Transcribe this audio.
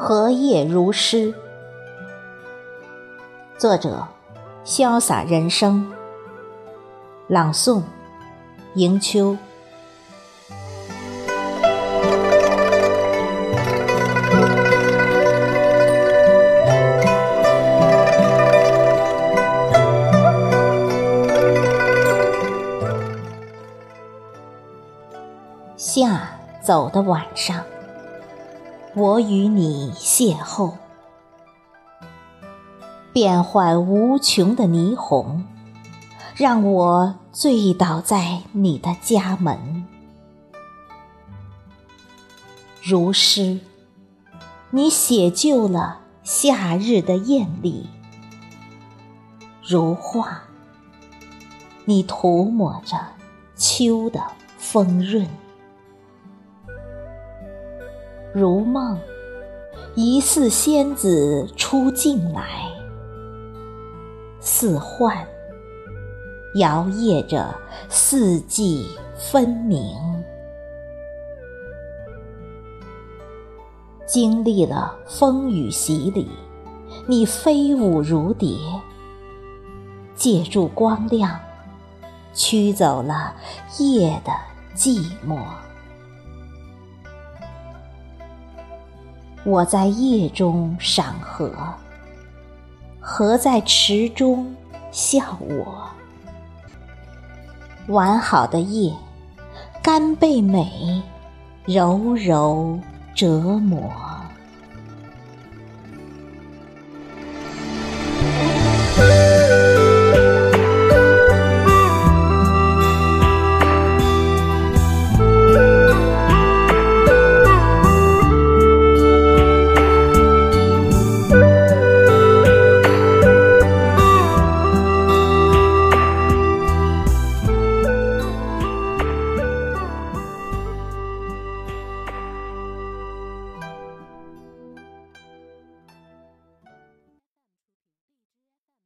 荷叶如诗。作者：潇洒人生。朗诵：迎秋。夏走的晚上，我与你邂逅，变幻无穷的霓虹，让我醉倒在你的家门。如诗，你写就了夏日的艳丽；如画，你涂抹着秋的丰润。如梦，疑似仙子出镜来；似幻，摇曳着四季分明。经历了风雨洗礼，你飞舞如蝶，借助光亮，驱走了夜的寂寞。我在夜中赏荷，荷在池中笑我。完好的夜，甘被美柔柔折磨。